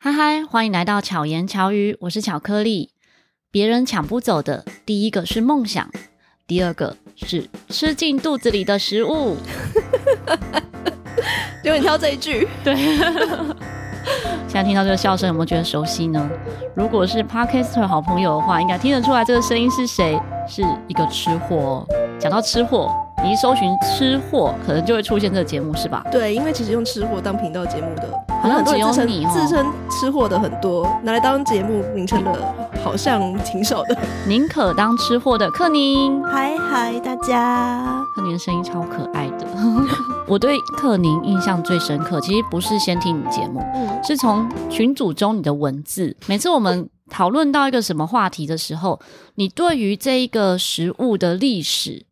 嗨嗨，欢迎来到巧言巧语，我是巧克力。别人抢不走的，第一个是梦想，第二个是吃进肚子里的食物。就你挑这一句，对。现在听到这个笑声，有没有觉得熟悉呢？如果是 Podcaster 好朋友的话，应该听得出来这个声音是谁？是一个吃货。讲到吃货。你一搜寻吃货，可能就会出现这个节目，是吧？对，因为其实用吃货当频道节目的，好像只有你自称吃货的很多，拿来当节目名称的，好像挺少的。宁可当吃货的克宁，嗨嗨，大家，克宁的声音超可爱的。我对克宁印象最深刻，其实不是先听你节目，嗯，是从群组中你的文字。每次我们讨论到一个什么话题的时候，你对于这一个食物的历史。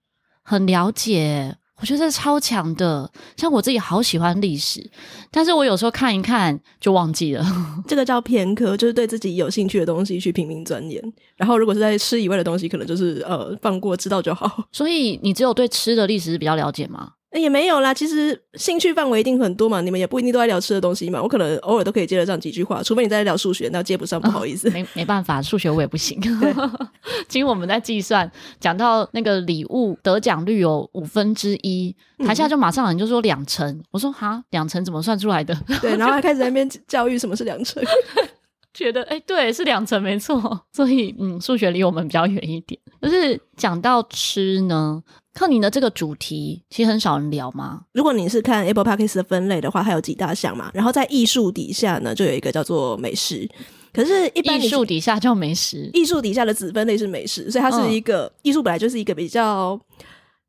很了解，我觉得这超强的。像我自己好喜欢历史，但是我有时候看一看就忘记了。这个叫偏科，就是对自己有兴趣的东西去拼命钻研。然后如果是在吃以外的东西，可能就是呃放过，知道就好。所以你只有对吃的历史是比较了解吗？也没有啦，其实兴趣范围一定很多嘛，你们也不一定都在聊吃的东西嘛。我可能偶尔都可以接得上几句话，除非你在聊数学，那接不上，不好意思。哦、没没办法，数学我也不行。今天我们在计算，讲到那个礼物得奖率有五分之一，台下就马上有人就说两成，我说哈，两成怎么算出来的？对，然后还开始在那边教育什么是两成，觉得哎、欸，对，是两成没错。所以嗯，数学离我们比较远一点。就是讲到吃呢。克宁的这个主题其实很少人聊吗？如果你是看 Apple Podcast 的分类的话，它有几大项嘛。然后在艺术底下呢，就有一个叫做美食。可是，一般艺术底下叫美食，艺术底下的子分类是美食，所以它是一个艺术、嗯、本来就是一个比较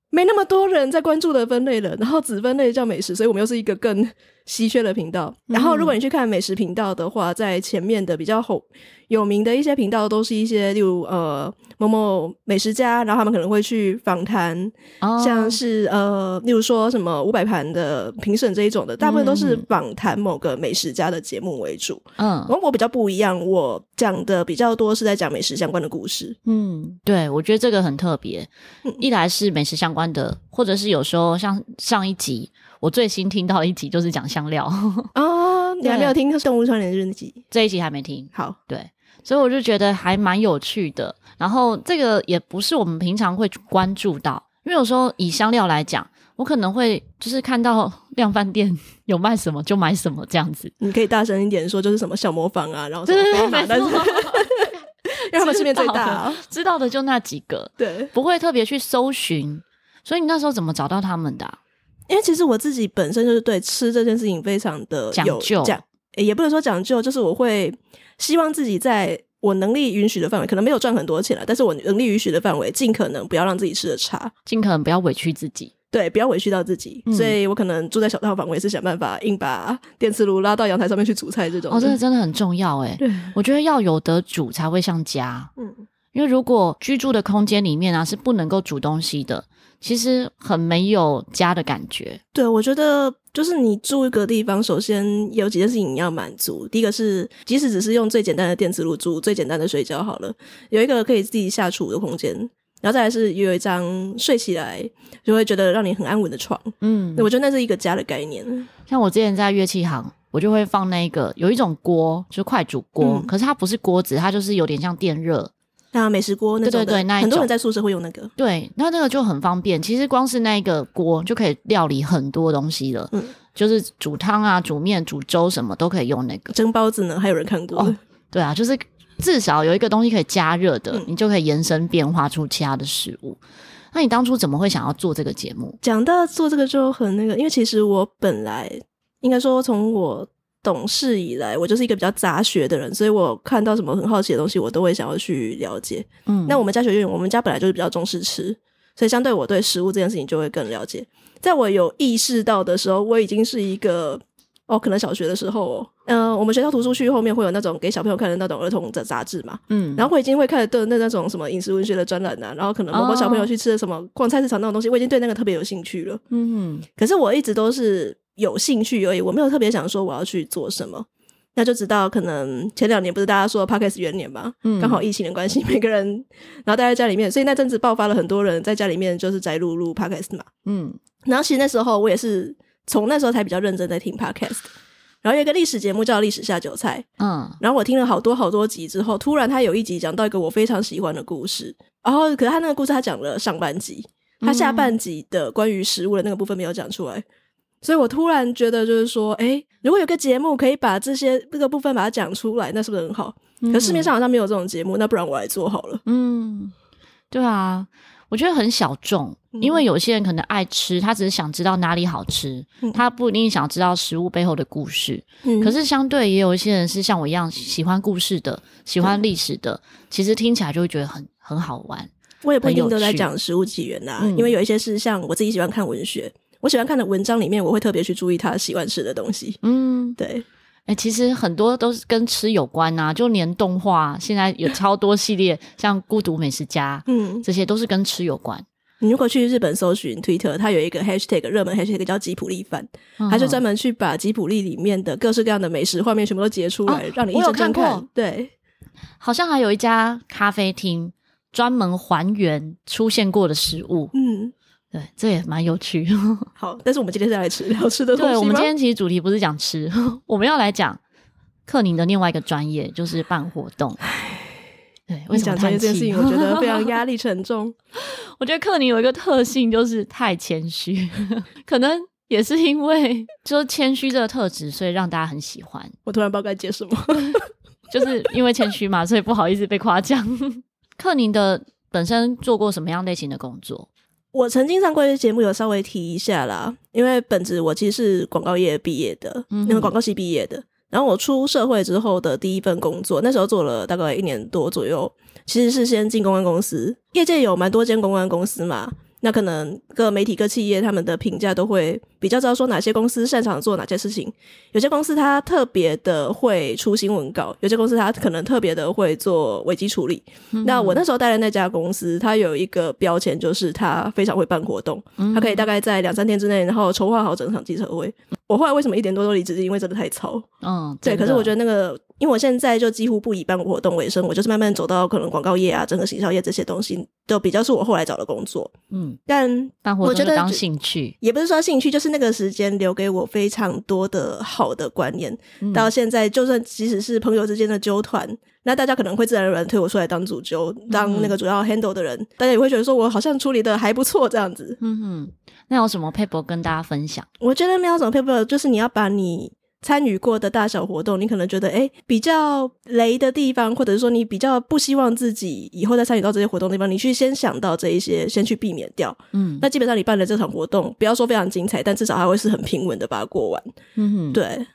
没那么多人在关注的分类了。然后子分类叫美食，所以我们又是一个更稀缺的频道。然后，如果你去看美食频道的话，在前面的比较红有名的一些频道，都是一些例如呃。某某美食家，然后他们可能会去访谈，oh. 像是呃，例如说什么五百盘的评审这一种的，大部分都是访谈某个美食家的节目为主。嗯，然后我比较不一样，我讲的比较多是在讲美食相关的故事。嗯，对，我觉得这个很特别。一来是美食相关的，或者是有时候像上一集，我最新听到一集就是讲香料。哦，你还没有听《动物创联日记》这一集还没听。好，对。所以我就觉得还蛮有趣的，然后这个也不是我们平常会关注到，因为有时候以香料来讲，我可能会就是看到量贩店有卖什么就买什么这样子。你可以大声一点说，就是什么小磨坊啊，然后什么对对对，但是因为他们市面最大啊，知道的就那几个，对，不会特别去搜寻。所以你那时候怎么找到他们的啊？因为其实我自己本身就是对吃这件事情非常的有讲究，讲也不能说讲究，就是我会。希望自己在我能力允许的范围，可能没有赚很多钱了，但是我能力允许的范围，尽可能不要让自己吃的差，尽可能不要委屈自己，对，不要委屈到自己。嗯、所以我可能住在小套房，我也是想办法硬把电磁炉拉到阳台上面去煮菜这种。哦，这个真的很重要诶，对，我觉得要有得煮才会像家。嗯，因为如果居住的空间里面啊是不能够煮东西的。其实很没有家的感觉。对，我觉得就是你住一个地方，首先有几件事情你要满足。第一个是，即使只是用最简单的电磁炉煮最简单的水饺好了，有一个可以自己下厨的空间，然后再来是有一张睡起来就会觉得让你很安稳的床。嗯，我觉得那是一个家的概念。像我之前在乐器行，我就会放那个有一种锅，就是快煮锅，嗯、可是它不是锅子，它就是有点像电热。啊，美食锅那种，对对对，那很多人在宿舍会用那个。对，那那个就很方便。其实光是那个锅就可以料理很多东西了。嗯，就是煮汤啊、煮面、煮粥什么都可以用那个。蒸包子呢，还有人看过。哦，对啊，就是至少有一个东西可以加热的，嗯，你就可以延伸变化出其他的食物。那你当初怎么会想要做这个节目？讲到做这个就很那个，因为其实我本来应该说从我。懂事以来，我就是一个比较杂学的人，所以我看到什么很好奇的东西，我都会想要去了解。嗯，那我们家学院，我们家本来就是比较重视吃，所以相对我对食物这件事情就会更了解。在我有意识到的时候，我已经是一个哦，可能小学的时候，哦，嗯、呃，我们学校图书区后面会有那种给小朋友看的那种儿童的杂志嘛，嗯，然后我已经会看的那那种什么饮食文学的专栏啊，然后可能某某小朋友去吃的什么逛菜市场那种东西，我已经对那个特别有兴趣了。嗯，可是我一直都是。有兴趣而已，我没有特别想说我要去做什么。那就直到，可能前两年不是大家说 Podcast 元年嘛，嗯，刚好疫情的关系，每个人然后待在家里面，所以那阵子爆发了很多人在家里面就是宅录录 Podcast 嘛，嗯，然后其实那时候我也是从那时候才比较认真在听 Podcast，然后有一个历史节目叫《历史下酒菜》，嗯，然后我听了好多好多集之后，突然他有一集讲到一个我非常喜欢的故事，然后可是他那个故事他讲了上半集，他下半集的关于食物的那个部分没有讲出来，所以我突然觉得就是说，哎，如果有个节目可以把这些这个部分把它讲出来，那是不是很好？可市面上好像没有这种节目，那不然我来做好了。嗯，对啊。我觉得很小众，因为有些人可能爱吃，他只是想知道哪里好吃，嗯、他不一定想知道食物背后的故事。嗯、可是相对也有一些人是像我一样喜欢故事的，喜欢历史的，嗯、其实听起来就会觉得很很好玩。我也不一定都在讲食物起源呐、啊，因为有一些是像我自己喜欢看文学，我喜欢看的文章里面，我会特别去注意他喜欢吃的东西。嗯，对。哎、欸，其实很多都是跟吃有关呐、啊，就连动画现在有超多系列，像《孤独美食家》，嗯，这些都是跟吃有关。你如果去日本搜寻 Twitter，它有一个 hashtag 热门 hashtag 叫吉普力饭，它、嗯、就专门去把吉普力里面的各式各样的美食画面全部都截出来，啊、让你一整看。看对，好像还有一家咖啡厅专门还原出现过的食物，嗯。对，这也蛮有趣。好，但是我们今天是来吃聊吃的东西。对，我们今天其实主题不是讲吃，我们要来讲克宁的另外一个专业，就是办活动。对，为什么讲这件事情，我觉得非常 压力沉重。我觉得克宁有一个特性，就是太谦虚，可能也是因为就是谦虚这个特质，所以让大家很喜欢。我突然不知道该接什么，就是因为谦虚嘛，所以不好意思被夸奖。克宁的本身做过什么样类型的工作？我曾经上过一些节目，有稍微提一下啦。因为本子我其实是广告业毕业的，那个、嗯、广告系毕业的。然后我出社会之后的第一份工作，那时候做了大概一年多左右，其实是先进公关公司。业界有蛮多间公关公司嘛。那可能各媒体、各企业他们的评价都会比较知道说哪些公司擅长做哪些事情。有些公司它特别的会出新闻稿，有些公司它可能特别的会做危机处理。嗯、那我那时候待的那家公司，它有一个标签，就是它非常会办活动，它可以大概在两三天之内，然后筹划好整场记者会。我后来为什么一点多都离职？是因为真的太吵。嗯，对。可是我觉得那个。因为我现在就几乎不以办活动为生，我就是慢慢走到可能广告业啊、整个行销业这些东西，都比较是我后来找的工作。嗯，但我觉得当兴趣也不是说兴趣，就是那个时间留给我非常多的好的观念。嗯、到现在，就算即使是朋友之间的揪团，那大家可能会自然而然推我出来当主揪，当那个主要 handle 的人，嗯、大家也会觉得说我好像处理的还不错这样子。嗯哼，那有什么撇步跟大家分享？我觉得没有什么撇步，就是你要把你。参与过的大小活动，你可能觉得诶比较雷的地方，或者是说你比较不希望自己以后再参与到这些活动的地方，你去先想到这一些，先去避免掉。嗯，那基本上你办的这场活动，不要说非常精彩，但至少还会是很平稳的把它过完。嗯哼，对。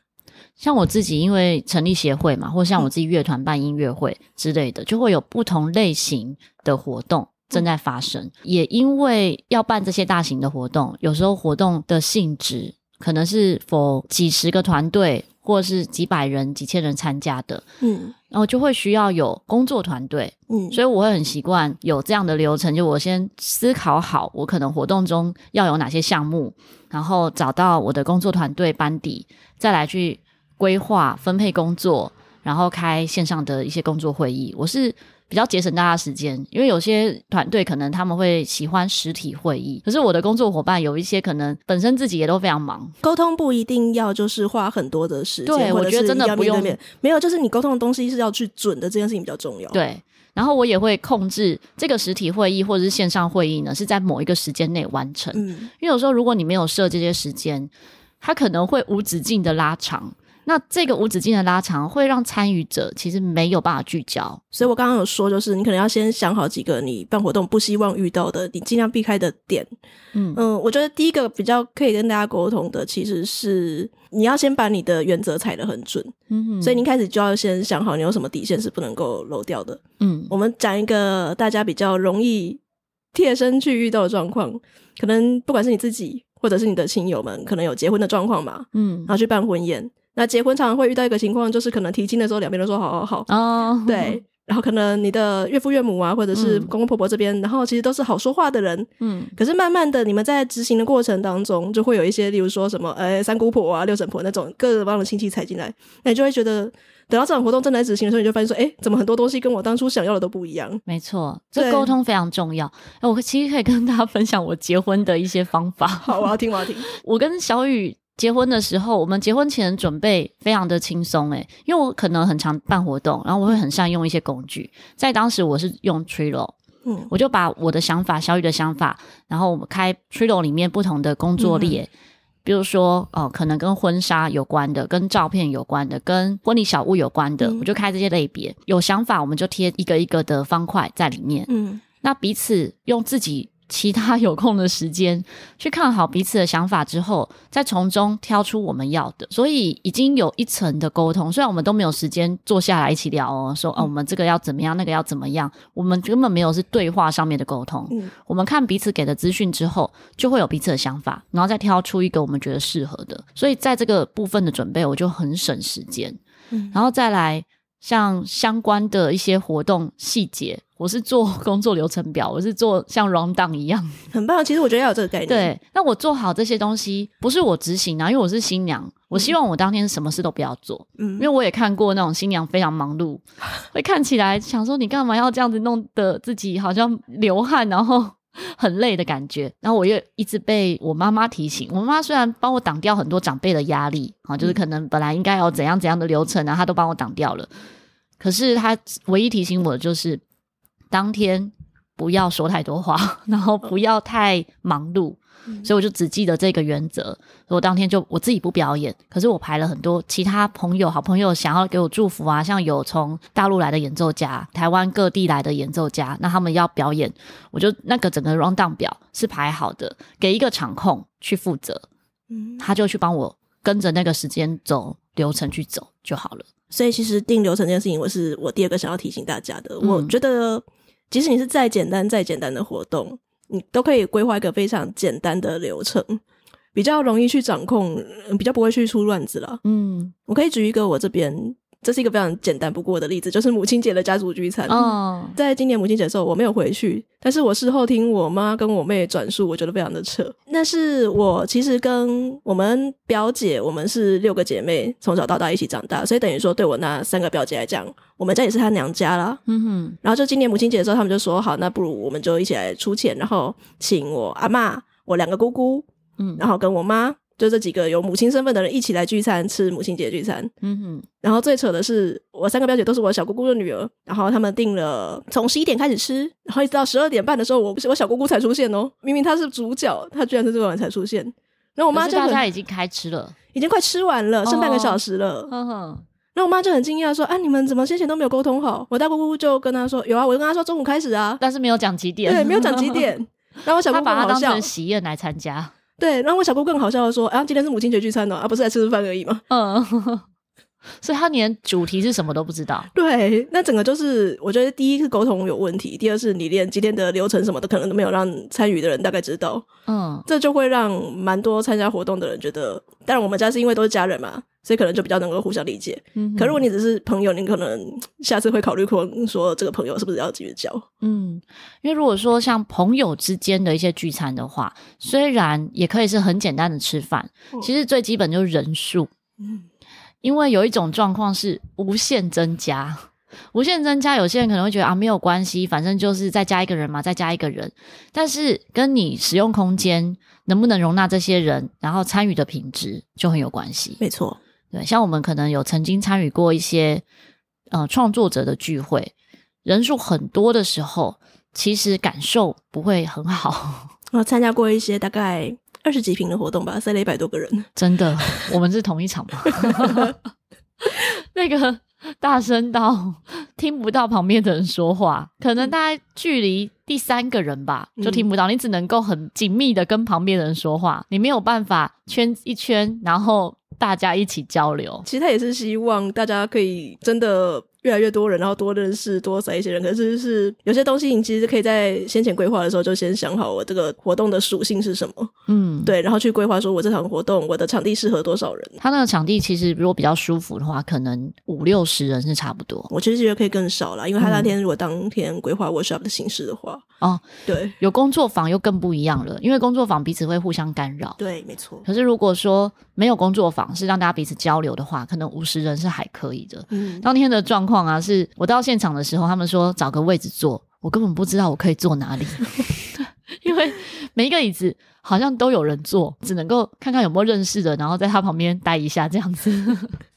像我自己，因为成立协会嘛，或像我自己乐团办音乐会之类的，就会有不同类型的活动正在发生。也因为要办这些大型的活动，有时候活动的性质。可能是 for 几十个团队，或者是几百人、几千人参加的，嗯，然后就会需要有工作团队，嗯，所以我会很习惯有这样的流程，就我先思考好我可能活动中要有哪些项目，然后找到我的工作团队班底，再来去规划分配工作，然后开线上的一些工作会议。我是。比较节省大家时间，因为有些团队可能他们会喜欢实体会议，可是我的工作伙伴有一些可能本身自己也都非常忙，沟通不一定要就是花很多的时间。对，我觉得真的不用，没有，就是你沟通的东西是要去准的，这件事情比较重要。对，然后我也会控制这个实体会议或者是线上会议呢，是在某一个时间内完成。嗯，因为有时候如果你没有设这些时间，它可能会无止境的拉长。那这个无止境的拉长会让参与者其实没有办法聚焦，所以我刚刚有说，就是你可能要先想好几个你办活动不希望遇到的，你尽量避开的点。嗯嗯，我觉得第一个比较可以跟大家沟通的，其实是你要先把你的原则踩得很准。嗯哼，所以你一开始就要先想好你有什么底线是不能够漏掉的。嗯，我们讲一个大家比较容易贴身去遇到的状况，可能不管是你自己或者是你的亲友们，可能有结婚的状况嘛。嗯，然后去办婚宴。那结婚常常会遇到一个情况，就是可能提亲的时候，两边都说好好好哦，oh. 对，然后可能你的岳父岳母啊，或者是公公婆婆这边，嗯、然后其实都是好说话的人，嗯，可是慢慢的，你们在执行的过程当中，就会有一些，例如说什么，哎，三姑婆啊、六婶婆那种各个方的亲戚踩进来，那你就会觉得，等到这场活动正在执行的时候，你就发现说，哎，怎么很多东西跟我当初想要的都不一样？没错，这沟通非常重要。我其实可以跟大家分享我结婚的一些方法。好，我要听，我要听。我跟小雨。结婚的时候，我们结婚前准备非常的轻松诶，因为我可能很常办活动，然后我会很善用一些工具。在当时我是用 Trello，嗯，我就把我的想法、小雨的想法，然后我们开 Trello 里面不同的工作列，嗯、比如说哦、呃，可能跟婚纱有关的、跟照片有关的、跟婚礼小物有关的，嗯、我就开这些类别。有想法我们就贴一个一个的方块在里面，嗯，那彼此用自己。其他有空的时间 去看好彼此的想法之后，再从中挑出我们要的，所以已经有一层的沟通。虽然我们都没有时间坐下来一起聊哦，说哦，我们这个要怎么样，那个要怎么样，我们根本没有是对话上面的沟通。嗯，我们看彼此给的资讯之后，就会有彼此的想法，然后再挑出一个我们觉得适合的。所以在这个部分的准备，我就很省时间。嗯，然后再来。像相关的一些活动细节，我是做 工作流程表，我是做像 rundown 一样，很棒。其实我觉得要有这个概念。对，那我做好这些东西，不是我执行啊，因为我是新娘，我希望我当天什么事都不要做。嗯，因为我也看过那种新娘非常忙碌，会看起来想说你干嘛要这样子弄得自己好像流汗，然后。很累的感觉，然后我又一直被我妈妈提醒。我妈妈虽然帮我挡掉很多长辈的压力，啊，就是可能本来应该有怎样怎样的流程啊，她都帮我挡掉了。可是她唯一提醒我的就是，当天不要说太多话，然后不要太忙碌。所以我就只记得这个原则，所以我当天就我自己不表演，可是我排了很多其他朋友、好朋友想要给我祝福啊，像有从大陆来的演奏家、台湾各地来的演奏家，那他们要表演，我就那个整个 rundown 表是排好的，给一个场控去负责，嗯，他就去帮我跟着那个时间走流程去走就好了。所以其实定流程这件事情，我是我第二个想要提醒大家的。嗯，我觉得，即使你是再简单、再简单的活动。你都可以规划一个非常简单的流程，比较容易去掌控，比较不会去出乱子了。嗯，我可以举一个我这边。这是一个非常简单不过的例子，就是母亲节的家族聚餐。哦，在今年母亲节的时候，我没有回去，但是我事后听我妈跟我妹转述，我觉得非常的扯。那是我其实跟我们表姐，我们是六个姐妹，从小到大一起长大，所以等于说对我那三个表姐来讲，我们家也是她娘家啦。嗯哼。然后就今年母亲节的时候，他们就说好，那不如我们就一起来出钱，然后请我阿嬷、我两个姑姑，嗯，然后跟我妈。就这几个有母亲身份的人一起来聚餐，吃母亲节聚餐。嗯哼。然后最扯的是，我三个表姐都是我小姑姑的女儿。然后他们订了从十一点开始吃，然后一直到十二点半的时候，我我小姑姑才出现哦。明明她是主角，她居然是这么晚才出现。然后我妈就大家已经开吃了，已经快吃完了，剩半个小时了。嗯哼。然后我妈就很惊讶说：“啊，你们怎么先前都没有沟通好？”我大姑姑就跟她说：“有啊，我就跟她说中午开始啊，但是没有讲几点。”对，没有讲几点。然后我小姑姑把她当成喜宴来参加。对，然后我小姑更好笑的说：“啊，今天是母亲节聚餐呢，而、啊、不是来吃吃饭而已嘛。”嗯，所以他连主题是什么都不知道。对，那整个就是我觉得第一是沟通有问题，第二是你连今天的流程什么的可能都没有让参与的人大概知道。嗯，这就会让蛮多参加活动的人觉得，当然我们家是因为都是家人嘛。所以可能就比较能够互相理解。嗯，可如果你只是朋友，你可能下次会考虑过说这个朋友是不是要继续交。嗯，因为如果说像朋友之间的一些聚餐的话，虽然也可以是很简单的吃饭，嗯、其实最基本就是人数。嗯，因为有一种状况是无限增加，无限增加，有些人可能会觉得啊没有关系，反正就是再加一个人嘛，再加一个人。但是跟你使用空间能不能容纳这些人，然后参与的品质就很有关系。没错。对，像我们可能有曾经参与过一些呃创作者的聚会，人数很多的时候，其实感受不会很好。我 参加过一些大概二十几平的活动吧，塞了一百多个人。真的，我们是同一场吗？那个大声到听不到旁边的人说话，可能大概距离第三个人吧，就听不到。你只能够很紧密的跟旁边的人说话，你没有办法圈一圈，然后。大家一起交流，其实他也是希望大家可以真的。越来越多人，然后多认识、多塞一些人。可是是有些东西，你其实可以在先前规划的时候就先想好，我这个活动的属性是什么。嗯，对，然后去规划说，我这场活动我的场地适合多少人。他那个场地其实如果比较舒服的话，可能五六十人是差不多。我其实觉得可以更少啦，因为他那天如果当天规划 workshop 的形式的话，哦，对，有工作坊又更不一样了，因为工作坊彼此会互相干扰。对，没错。可是如果说没有工作坊，是让大家彼此交流的话，可能五十人是还可以的。嗯，当天的状况啊，是我到现场的时候，他们说找个位置坐，我根本不知道我可以坐哪里，因为每一个椅子好像都有人坐，只能够看看有没有认识的，然后在他旁边待一下这样子。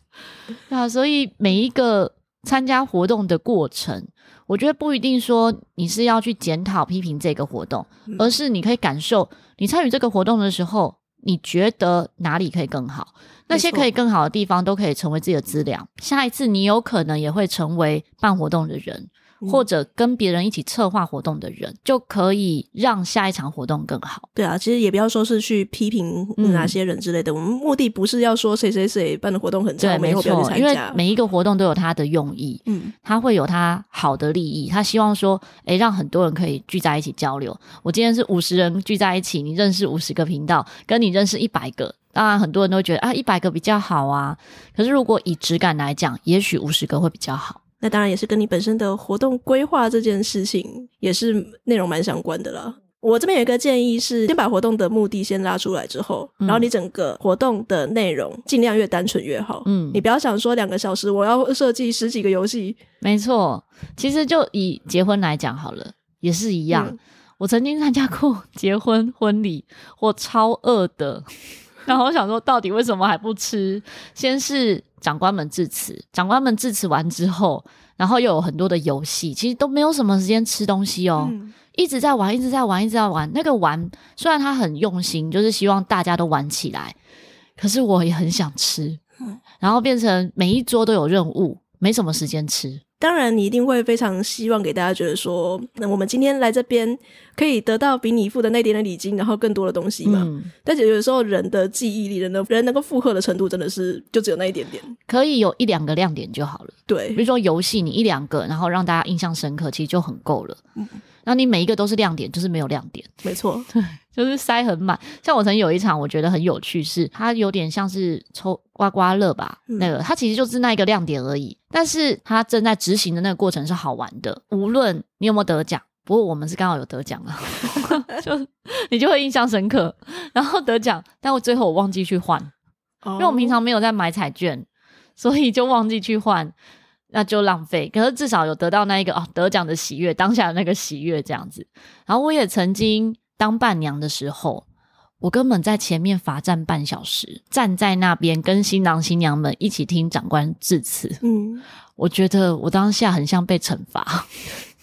啊，所以每一个参加活动的过程，我觉得不一定说你是要去检讨批评这个活动，而是你可以感受你参与这个活动的时候，你觉得哪里可以更好？那些可以更好的地方都可以成为自己的资料。下一次你有可能也会成为办活动的人。或者跟别人一起策划活动的人，就可以让下一场活动更好。对啊，其实也不要说是去批评哪些人之类的，嗯、我们目的不是要说谁谁谁办的活动很差，没错，因为每一个活动都有它的用意，嗯，他会有他好的利益，他希望说，诶，让很多人可以聚在一起交流。我今天是五十人聚在一起，你认识五十个频道，跟你认识一百个，当然很多人都会觉得啊，一百个比较好啊。可是如果以质感来讲，也许五十个会比较好。那当然也是跟你本身的活动规划这件事情也是内容蛮相关的啦。我这边有一个建议是，先把活动的目的先拉出来之后，嗯、然后你整个活动的内容尽量越单纯越好。嗯，你不要想说两个小时我要设计十几个游戏。没错，其实就以结婚来讲好了，也是一样。嗯、我曾经参加过 结婚婚礼，我超饿的。然后我想说，到底为什么还不吃？先是长官们致辞，长官们致辞完之后，然后又有很多的游戏，其实都没有什么时间吃东西哦，嗯、一直在玩，一直在玩，一直在玩。那个玩虽然他很用心，就是希望大家都玩起来，可是我也很想吃，嗯、然后变成每一桌都有任务，没什么时间吃。当然，你一定会非常希望给大家觉得说，那我们今天来这边可以得到比你付的那点的礼金，然后更多的东西嘛。嗯、但是有时候人的记忆力，人的人能够负荷的程度，真的是就只有那一点点。可以有一两个亮点就好了。对，比如说游戏，你一两个，然后让大家印象深刻，其实就很够了。嗯。那你每一个都是亮点，就是没有亮点，没错，对，就是塞很满。像我曾经有一场，我觉得很有趣，是它有点像是抽刮刮乐吧，嗯、那个它其实就是那一个亮点而已。但是它正在执行的那个过程是好玩的，无论你有没有得奖，不过我们是刚好有得奖了，就你就会印象深刻。然后得奖，但我最后我忘记去换，哦、因为我们平常没有在买彩券，所以就忘记去换。那就浪费，可是至少有得到那一个哦得奖的喜悦，当下的那个喜悦这样子。然后我也曾经当伴娘的时候，我根本在前面罚站半小时，站在那边跟新郎新娘们一起听长官致辞。嗯，我觉得我当下很像被惩罚。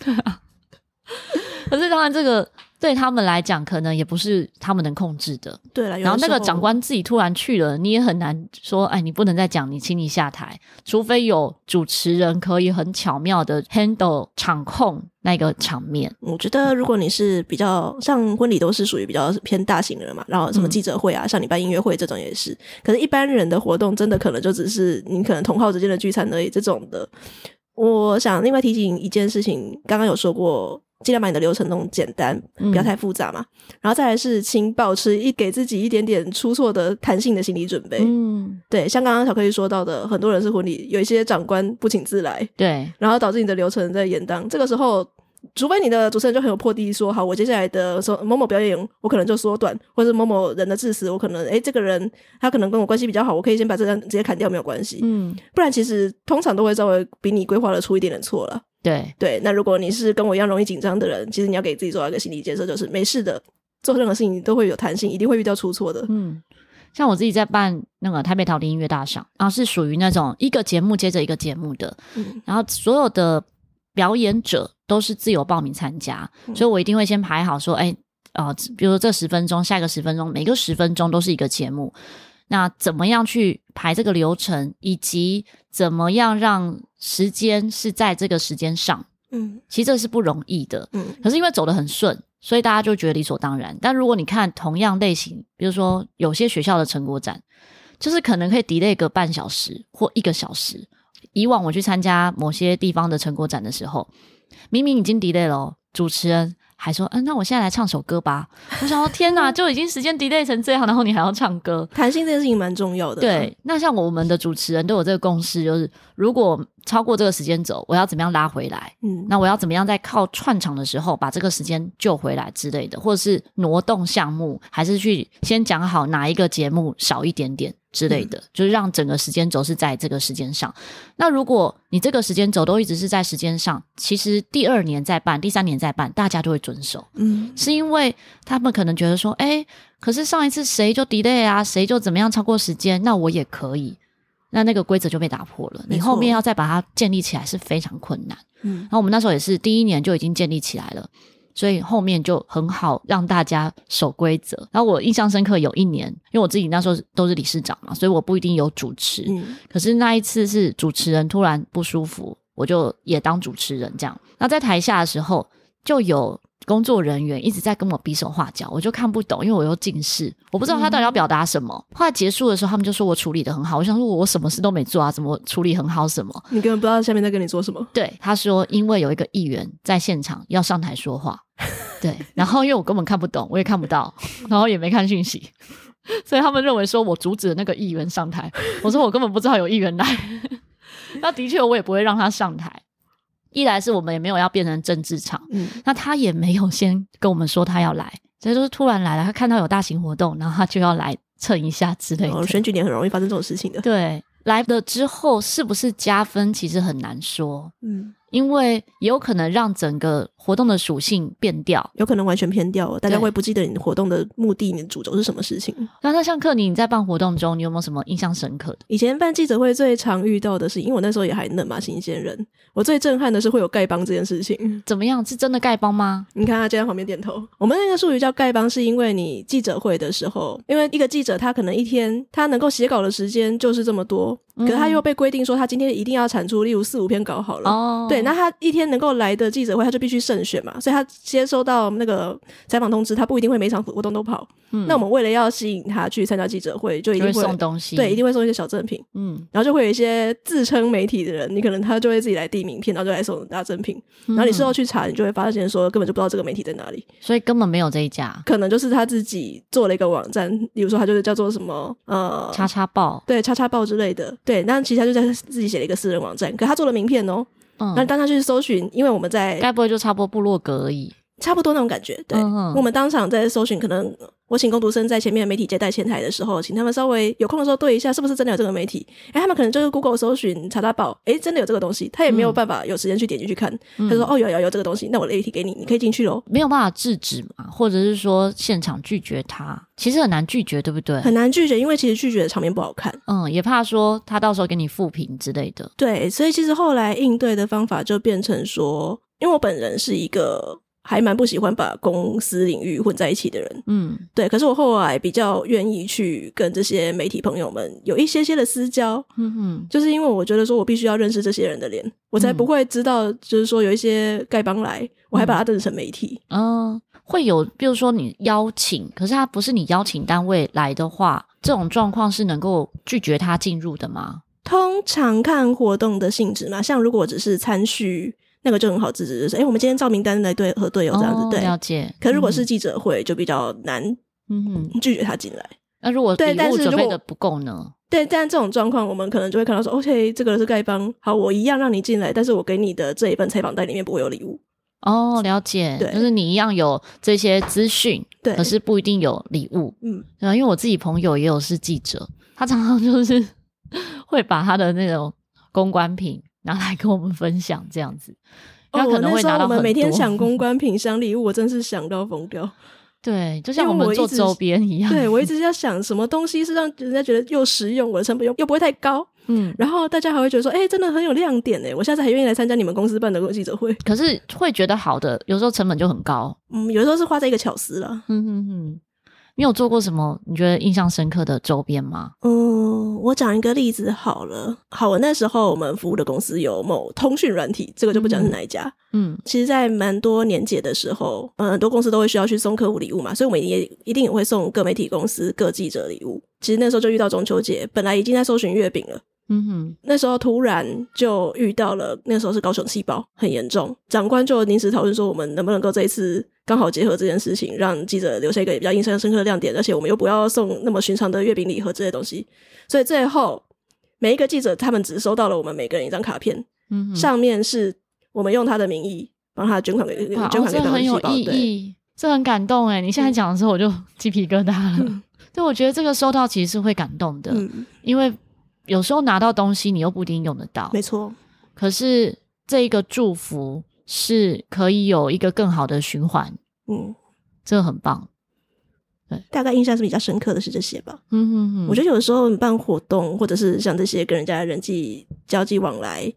可是当然这个。对他们来讲，可能也不是他们能控制的。对了，然后那个长官自己突然去了，你也很难说，哎，你不能再讲，你请你下台，除非有主持人可以很巧妙的 handle 场控那个场面。我觉得，如果你是比较像婚礼，都是属于比较偏大型的人嘛，然后什么记者会啊，嗯、像你办音乐会这种也是。可是，一般人的活动，真的可能就只是你可能同好之间的聚餐而已。这种的，我想另外提醒一件事情，刚刚有说过。尽量把你的流程弄简单，不要太复杂嘛。嗯、然后再来是，请保持一给自己一点点出错的弹性的心理准备。嗯，对，像刚刚小 K 说到的，很多人是婚礼有一些长官不请自来，对，然后导致你的流程在延宕。这个时候，除非你的主持人就很有魄力，说好，我接下来的说某某表演，我可能就缩短，或者是某某人的致辞，我可能诶这个人他可能跟我关系比较好，我可以先把这张直接砍掉，没有关系。嗯，不然其实通常都会稍微比你规划的出一点点错了。对。对，那如果你是跟我一样容易紧张的人，其实你要给自己做一个心理建设，就是没事的，做任何事情都会有弹性，一定会遇到出错的。嗯，像我自己在办那个台北陶笛音乐大赏，然后是属于那种一个节目接着一个节目的，嗯，然后所有的表演者都是自由报名参加，嗯，所以我一定会先排好说，哎，呃，比如说这十分钟，下一个十分钟，每个十分钟都是一个节目。那怎么样去排这个流程，以及怎么样让时间是在这个时间上？嗯，其实这是不容易的。嗯，可是因为走得很顺，所以大家就觉得理所当然。但如果你看同样类型，比如说有些学校的成果展，就是可能可以 delay 个半小时或一个小时。以往我去参加某些地方的成果展的时候，明明已经 delay 了，主持人。还说，嗯、啊，那我现在来唱首歌吧。我想说，天哪，就已经时间 delay 成这样，然后你还要唱歌，弹性这件事情蛮重要的。对，那像我们的主持人都有这个共识，就是如果超过这个时间轴，我要怎么样拉回来？嗯，那我要怎么样在靠串场的时候把这个时间救回来之类的，或者是挪动项目，还是去先讲好哪一个节目少一点点之类的，嗯、就是让整个时间轴是在这个时间上。那如果你这个时间轴都一直是在时间上，其实第二年再办，第三年再办，大家就会遵守。嗯，是因为他们可能觉得说，哎，可是上一次谁就 delay 啊，谁就怎么样超过时间，那我也可以。那那个规则就被打破了，你后面要再把它建立起来是非常困难。嗯，然后我们那时候也是第一年就已经建立起来了，所以后面就很好让大家守规则。然后我印象深刻有一年，因为我自己那时候都是理事长嘛，所以我不一定有主持。嗯，可是那一次是主持人突然不舒服，我就也当主持人这样。那在台下的时候就有。工作人员一直在跟我比手画脚，我就看不懂，因为我又近视，我不知道他到底要表达什么。嗯、后来结束的时候，他们就说我处理的很好。我想说，我什么事都没做啊，怎么处理很好？什么？你根本不知道下面在跟你说什么。对，他说因为有一个议员在现场要上台说话，对，然后因为我根本看不懂，我也看不到，然后也没看讯息，所以他们认为说我阻止了那个议员上台。我说我根本不知道有议员来，那的确我也不会让他上台。一来是我们也没有要变成政治场，嗯，那他也没有先跟我们说他要来，所以就是突然来了。他看到有大型活动，然后他就要来蹭一下之类的。哦，选举年很容易发生这种事情的。对，来了之后是不是加分，其实很难说。嗯。因为也有可能让整个活动的属性变掉，有可能完全偏掉了，大家会不记得你活动的目的、你的主轴是什么事情。那那像克尼，你在办活动中，你有没有什么印象深刻的？以前办记者会最常遇到的是，因为我那时候也还嫩嘛，新鲜人。我最震撼的是会有丐帮这件事情。怎么样？是真的丐帮吗？你看他就在旁边点头。我们那个术语叫丐帮，是因为你记者会的时候，因为一个记者他可能一天他能够写稿的时间就是这么多。可是他又被规定说，他今天一定要产出，例如四五篇稿好了。哦，对，那他一天能够来的记者会，他就必须慎选嘛。所以他接收到那个采访通知，他不一定会每场活动都跑。嗯，那我们为了要吸引他去参加记者会，就一定会，会送东西，对，一定会送一些小赠品。嗯，然后就会有一些自称媒体的人，你可能他就会自己来递名片，然后就来送大赠品。然后你事后去查，你就会发现说，根本就不知道这个媒体在哪里，所以根本没有这一家，可能就是他自己做了一个网站，比如说他就是叫做什么呃，叉叉报，对，叉叉报之类的。对，那其实他就在。自己写了一个私人网站，可他做了名片哦。嗯，那当他去搜寻，因为我们在，该不会就差不多部落格而已，差不多那种感觉。对，嗯、我们当场在搜寻，可能。我请工读生在前面媒体接待前台的时候，请他们稍微有空的时候对一下，是不是真的有这个媒体？哎，他们可能就是 Google 搜寻查查宝，哎，真的有这个东西，他也没有办法有时间去点进去看。嗯、他说：“哦，有有有这个东西，那我的媒体给你，你可以进去喽。”没有办法制止嘛，或者是说现场拒绝他，其实很难拒绝，对不对？很难拒绝，因为其实拒绝的场面不好看。嗯，也怕说他到时候给你负评之类的。对，所以其实后来应对的方法就变成说，因为我本人是一个。还蛮不喜欢把公司领域混在一起的人，嗯，对。可是我后来比较愿意去跟这些媒体朋友们有一些些的私交，嗯哼，就是因为我觉得说我必须要认识这些人的脸，我才不会知道，就是说有一些丐帮来，我还把他当成媒体，嗯，会有，比如说你邀请，可是他不是你邀请单位来的话，这种状况是能够拒绝他进入的吗？通常看活动的性质嘛，像如果只是参叙。那个就很好制止，就是哎，我们今天照名单来对和队友这样子，对，了解。可如果是记者会，就比较难，嗯哼，拒绝他进来。那如果礼物准备的不够呢？对，但这种状况，我们可能就会看到说，OK，这个是丐帮，好，我一样让你进来，但是我给你的这一份采访袋里面不会有礼物。哦，了解，对，就是你一样有这些资讯，对，可是不一定有礼物。嗯，然后，因为我自己朋友也有是记者，他常常就是 会把他的那种公关品。拿来跟我们分享这样子，那可能会拿到很多。哦，我们每天抢公关品、抢礼物，我真是想到疯掉。对，就像我们做周边一样。对，我一直在想，什么东西是让人家觉得又实用，我的成本又又不会太高。嗯，然后大家还会觉得说，哎、欸，真的很有亮点哎，我下次还愿意来参加你们公司办的记者会。可是会觉得好的，有时候成本就很高。嗯，有时候是花在一个巧思了。嗯哼哼。你有做过什么你觉得印象深刻的周边吗？嗯，我讲一个例子好了。好，我那时候我们服务的公司有某通讯软体，这个就不讲是哪一家。嗯，其实，在蛮多年节的时候，嗯，很多公司都会需要去送客户礼物嘛，所以我们也一定也会送各媒体公司各记者礼物。其实那时候就遇到中秋节，本来已经在搜寻月饼了。嗯哼，那时候突然就遇到了，那时候是高雄气爆很严重，长官就临时讨论说，我们能不能够这一次刚好结合这件事情，让记者留下一个比较印象深刻的亮点，而且我们又不要送那么寻常的月饼礼盒这些东西，所以最后每一个记者他们只收到了我们每个人一张卡片，嗯，上面是我们用他的名义帮他捐款给捐款给这很有意义，对这很感动哎！你现在讲的时候我就鸡皮疙瘩了。嗯、对，我觉得这个收到其实是会感动的，嗯、因为有时候拿到东西你又不一定用得到，没错。可是这一个祝福是可以有一个更好的循环，嗯，这个很棒。对，大概印象是比较深刻的是这些吧。嗯嗯嗯，我觉得有的时候你办活动，或者是像这些跟人家人际交际往来，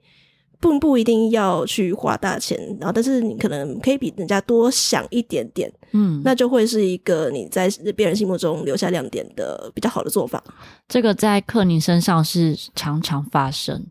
不不一定要去花大钱，然后但是你可能可以比人家多想一点点，嗯，那就会是一个你在别人心目中留下亮点的比较好的做法。这个在克宁身上是常常发生。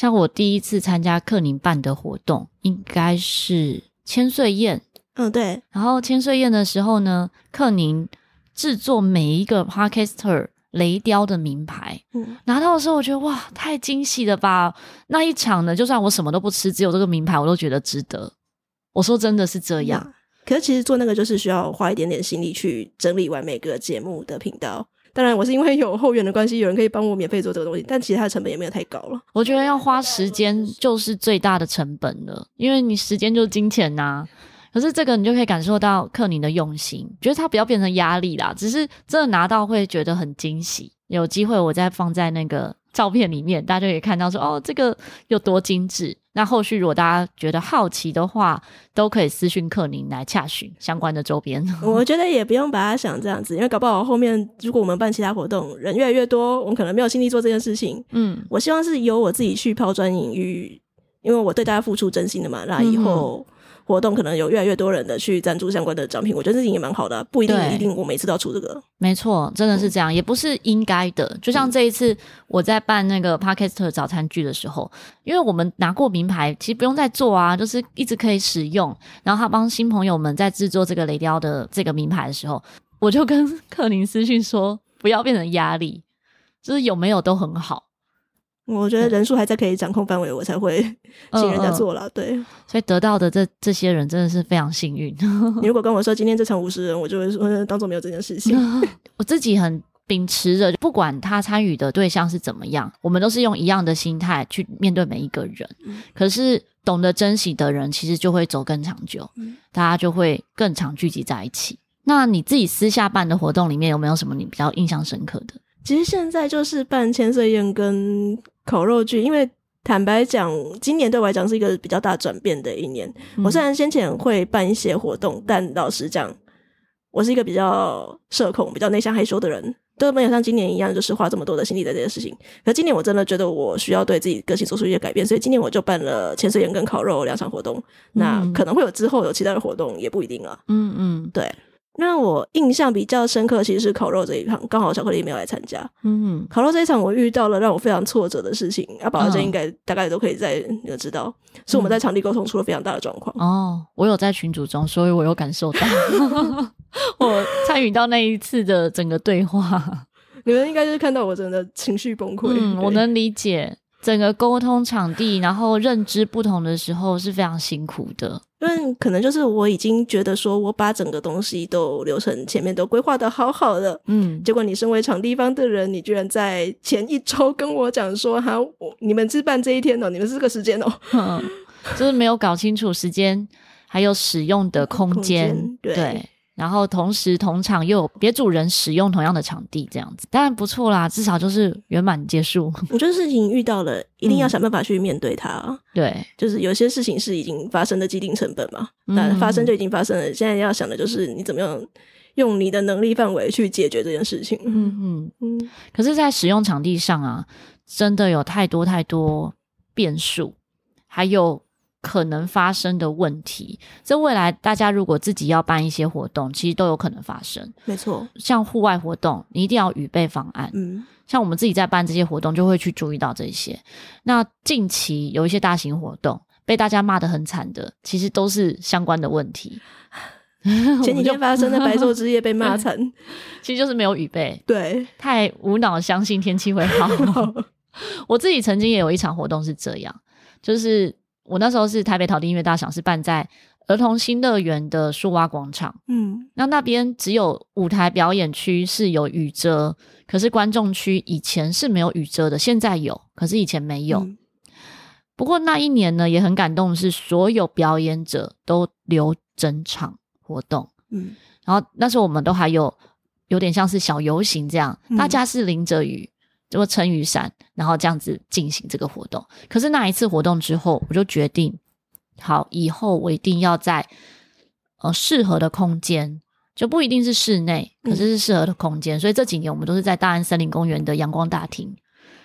像我第一次参加克宁办的活动，应该是千岁宴。嗯，对。然后千岁宴的时候呢，克宁制作每一个 Podcaster 雷雕的名牌，嗯，拿到的时候我觉得哇，太惊喜了吧！那一场呢，就算我什么都不吃，只有这个名牌，我都觉得值得。我说真的是这样。嗯，可是其实做那个就是需要花一点点心力去整理完每个节目的频道。当然，我是因为有后援的关系，有人可以帮我免费做这个东西，但其他的成本也没有太高了。我觉得要花时间就是最大的成本了，因为你时间就是金钱呐、可是这个你就可以感受到克宁的用心，觉得他不要变成压力啦，只是真的拿到会觉得很惊喜。有机会我再放在那个照片里面，大家就可以看到说哦，这个有多精致。那后续如果大家觉得好奇的话，都可以私讯克宁来洽询相关的周边。我觉得也不用把它想这样子，因为搞不好后面如果我们办其他活动，人越来越多，我们可能没有心力做这件事情。嗯，我希望是由我自己去抛砖引玉，因为我对大家付出真心的嘛。那以后。嗯活动可能有越来越多人的去赞助相关的奖品，我觉得这也蛮好的，不一定一定我每次都要出这个。没错，真的是这样，嗯、也不是应该的。就像这一次我在办那个 Podcast 早餐剧的时候，因为我们拿过名牌，其实不用再做啊，就是一直可以使用。然后他帮新朋友们在制作这个雷雕的这个名牌的时候，我就跟克林私讯说，不要变成压力，就是有没有都很好。我觉得人数还在可以掌控范围，我才会请人家做了。对，所以得到的这这些人真的是非常幸运。你如果跟我说今天这场五十人，我就会说当做没有这件事情。我自己很秉持着，不管他参与的对象是怎么样，我们都是用一样的心态去面对每一个人。可是懂得珍惜的人，其实就会走更长久，大家就会更常聚集在一起。那你自己私下办的活动里面，有没有什么你比较印象深刻的？其实现在就是办千岁宴跟烤肉剧，因为坦白讲，今年对我来讲是一个比较大转变的一年。嗯、我虽然先前会办一些活动，但老实讲，我是一个比较社恐、比较内向、害羞的人，都没有像今年一样，就是花这么多的心力在这件事情。可今年我真的觉得我需要对自己个性做出一些改变，所以今年我就办了千岁宴跟烤肉两场活动。嗯、那可能会有之后有其他的活动，也不一定啊。嗯嗯，对。那我印象比较深刻，其实是烤肉这一场，刚好巧克力没有来参加。嗯，烤肉这一场我遇到了让我非常挫折的事情，阿宝这应该大概都可以在有知道，是我们在场地沟通出了非常大的状况。哦，我有在群组中，所以我有感受到，我参与到那一次的整个对话，你们应该就是看到我真的情绪崩溃。嗯，我能理解。整个沟通场地，然后认知不同的时候是非常辛苦的。因为可能就是我已经觉得说，我把整个东西都流程前面都规划的好好的，嗯，结果你身为场地方的人，你居然在前一周跟我讲说，哈，我你们是办这一天哦，你们是这个时间哦，嗯，就是没有搞清楚时间还有使用的空间，空间，对。对然后同时同场又有别组人使用同样的场地，这样子当然不错啦，至少就是圆满结束。我觉得事情遇到了，一定要想办法去面对它。嗯、对，就是有些事情是已经发生的既定成本嘛，那发生就已经发生了。嗯、现在要想的就是你怎么样用你的能力范围去解决这件事情。嗯嗯嗯。可是，在使用场地上啊，真的有太多太多变数，还有。可能发生的问题，这未来大家如果自己要办一些活动，其实都有可能发生。没错，像户外活动，你一定要预备方案。嗯，像我们自己在办这些活动，就会去注意到这些。那近期有一些大型活动被大家骂得很惨的，其实都是相关的问题。前几天发生的白昼之夜被骂惨，其实就是没有预备。对，太无脑相信天气会好。我自己曾经也有一场活动是这样，就是。我那时候是台北陶笛音乐大赏，是办在儿童新乐园的树蛙广场，嗯，那那边只有舞台表演区是有雨遮，可是观众区以前是没有雨遮的，现在有，可是以前没有。嗯、不过那一年呢，也很感动的是，所有表演者都留整场活动，嗯，然后那时候我们都还有有点像是小游行这样，大家是淋着雨，就撑雨伞，然后这样子进行这个活动。可是那一次活动之后，我就决定。好，以后我一定要在呃适合的空间，就不一定是室内，可是是适合的空间。嗯、所以这几年我们都是在大安森林公园的阳光大厅，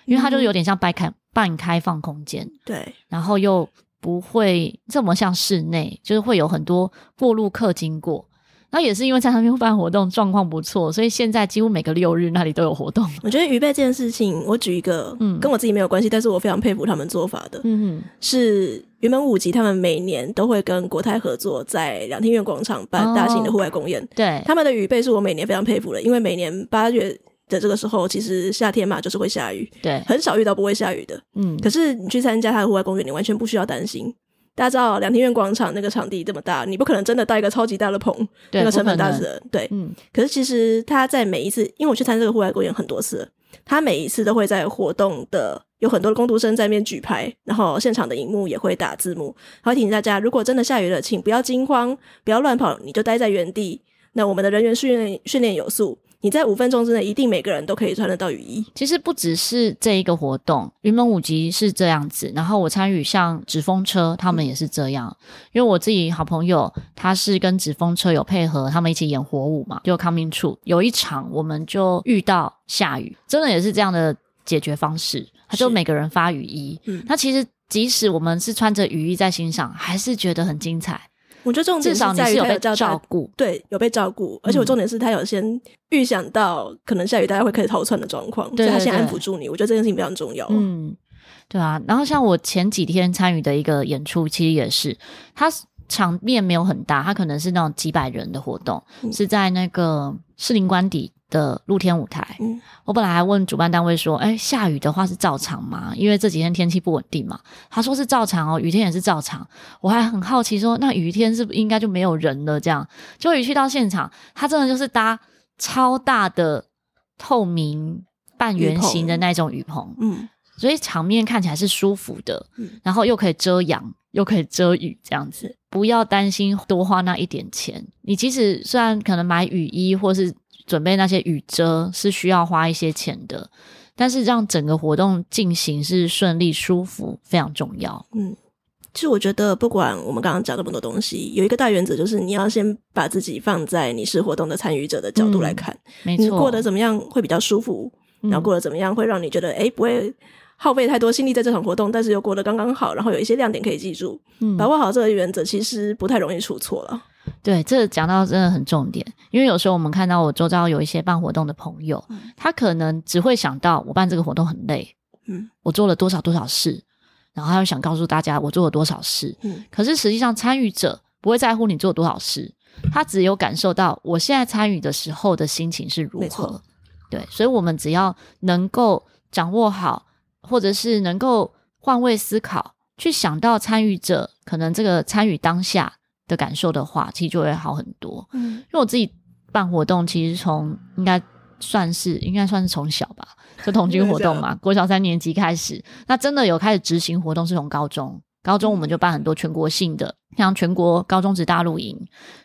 因为它就有点像半开半开放空间，对，然后又不会这么像室内，就是会有很多过路客经过。那也是因为在那边办活动状况不错，所以现在几乎每个六日那里都有活动。我觉得鱼贝这件事情，我举一个，嗯，跟我自己没有关系，但是我非常佩服他们做法的，嗯哼，是原本五级，他们每年都会跟国泰合作，在两厅院广场办大型的户外公演。对，他们的鱼贝是我每年非常佩服的，因为每年八月的这个时候，其实夏天嘛，就是会下雨，对，很少遇到不会下雨的，嗯，可是你去参加他的户外公园，你完全不需要担心。大家知道两厅院广场那个场地这么大，你不可能真的带一个超级大的棚，那个成本大死人。对，嗯。可是其实他在每一次，因为我去参加这个户外公演很多次，他每一次都会在活动的有很多的工读生在那边举牌，然后现场的荧幕也会打字幕，他会提醒大家，如果真的下雨了，请不要惊慌，不要乱跑，你就待在原地。那我们的人员训练训练有素。你在五分钟之内，一定每个人都可以穿得到雨衣。其实不只是这一个活动，云门舞集是这样子，然后我参与像纸风车，他们也是这样。嗯、因为我自己好朋友，他是跟纸风车有配合，他们一起演火舞嘛，就 Coming True 有一场，我们就遇到下雨，真的也是这样的解决方式，他就每个人发雨衣。嗯，那其实即使我们是穿着雨衣在欣赏，还是觉得很精彩。我觉得重点是在于有被照顾，对，有被照顾，而且我重点是他有先预想到可能下雨大家会开始逃窜的状况，对他先安抚住你。我觉得这件事情非常重要。嗯，对啊。然后像我前几天参与的一个演出，其实也是，他场面没有很大，他可能是那种几百人的活动，嗯、是在那个士林官邸的露天舞台，嗯，我本来还问主办单位说，哎，下雨的话是照常吗？因为这几天天气不稳定嘛。他说是照常哦，雨天也是照常。我还很好奇说，那雨天是不是应该就没有人了？这样，就一去到现场，他真的就是搭超大的透明半圆形的那种雨棚，嗯，所以场面看起来是舒服的，嗯，然后又可以遮阳，又可以遮雨，这样子，不要担心多花那一点钱。你即使虽然可能买雨衣或是。准备那些雨遮是需要花一些钱的，但是让整个活动进行是顺利舒服非常重要。嗯，其实我觉得不管我们刚刚讲那么多东西，有一个大原则就是你要先把自己放在你是活动的参与者的角度来看，嗯、没错，你过得怎么样会比较舒服，然后过得怎么样会让你觉得哎、嗯、不会耗费太多心力在这场活动，但是又过得刚刚好，然后有一些亮点可以记住，嗯，把握好这个原则，其实不太容易出错了。对，这讲到真的很重点，因为有时候我们看到我周遭有一些办活动的朋友，嗯、他可能只会想到我办这个活动很累，嗯，我做了多少多少事，然后他又想告诉大家我做了多少事，嗯，可是实际上参与者不会在乎你做了多少事，他只有感受到我现在参与的时候的心情是如何，对，所以我们只要能够掌握好，或者是能够换位思考，去想到参与者可能这个参与当下。的感受的话，其实就会好很多。嗯，因为我自己办活动，其实从应该算是应该算是从小吧，就童 军活动嘛，国小三年级开始。那真的有开始执行活动是从高中，高中我们就办很多全国性的，像全国高中职大陆营，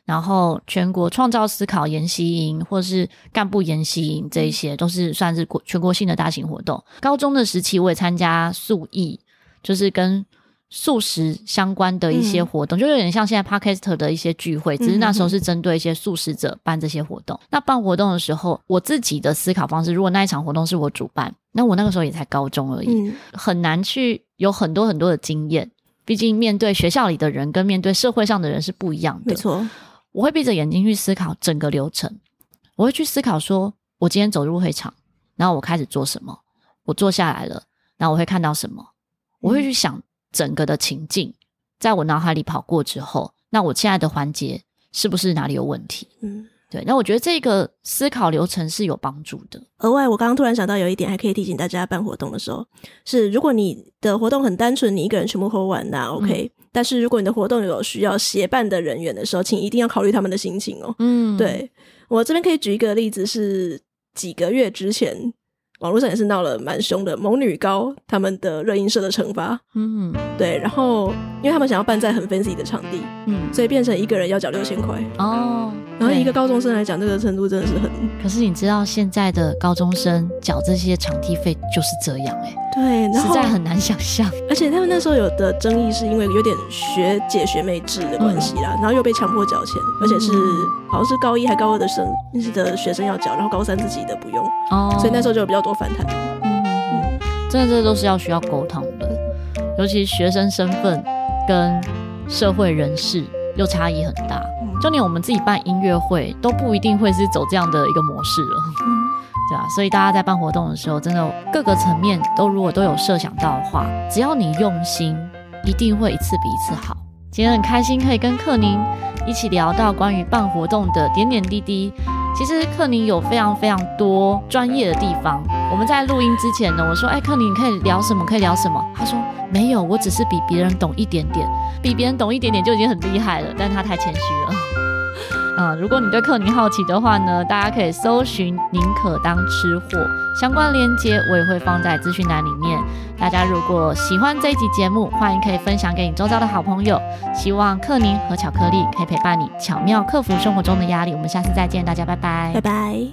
然后全国创造思考研习营，或是干部研习营，这一些都是算是国全国性的大型活动。高中的时期我也参加素艺，就是跟。素食相关的一些活动，嗯、就有点像现在 Podcast 的一些聚会，只是那时候是针对一些素食者办这些活动。嗯、那办活动的时候，我自己的思考方式，如果那一场活动是我主办，那我那个时候也才高中而已，嗯、很难去有很多很多的经验。毕竟面对学校里的人跟面对社会上的人是不一样的。没错，我会闭着眼睛去思考整个流程，我会去思考说，我今天走入会场，然后我开始做什么，我坐下来了，然后我会看到什么，我会去想。整个的情境在我脑海里跑过之后，那我现在的环节是不是哪里有问题？嗯，对。那我觉得这个思考流程是有帮助的。额外，我刚刚突然想到有一点，还可以提醒大家办活动的时候，是如果你的活动很单纯，你一个人全部 hold 完，那 OK。嗯但是如果你的活动有需要协办的人员的时候，请一定要考虑他们的心情哦。嗯，对，我这边可以举一个例子，是几个月之前。网络上也是闹了蛮凶的，某女高他们的热音社的惩罚，嗯，对，然后因为他们想要办在很 fancy 的场地，嗯，所以变成一个人要缴六千块。哦，然后一个高中生来讲，这个程度真的是很。可是你知道现在的高中生缴这些场地费就是这样哎、欸，对，实在很难想象。而且他们那时候有的争议是因为有点学姐学妹制的关系啦，嗯、然后又被强迫缴钱，而且是、嗯、好像是高一还高二的生的学生要缴，然后高三自己的不用哦，所以那时候就有比较多。反弹，嗯嗯，真的，这都是要需要沟通的，尤其学生身份跟社会人士又差异很大，就连我们自己办音乐会都不一定会是走这样的一个模式了，对吧？所以大家在办活动的时候，真的各个层面都如果都有设想到的话，只要你用心，一定会一次比一次好。今天很开心可以跟克宁一起聊到关于办活动的点点滴滴。其实克宁有非常非常多专业的地方。我们在录音之前呢，我说：“哎，克宁，你可以聊什么？可以聊什么？”他说：“没有，我只是比别人懂一点点，比别人懂一点点就已经很厉害了。”但他太谦虚了。嗯，如果你对克宁好奇的话呢，大家可以搜寻“宁可当吃货”相关链接，我也会放在资讯栏里面。大家如果喜欢这一集节目，欢迎可以分享给你周遭的好朋友。希望克宁和巧克力可以陪伴你，巧妙克服生活中的压力。我们下次再见，大家拜拜，拜拜。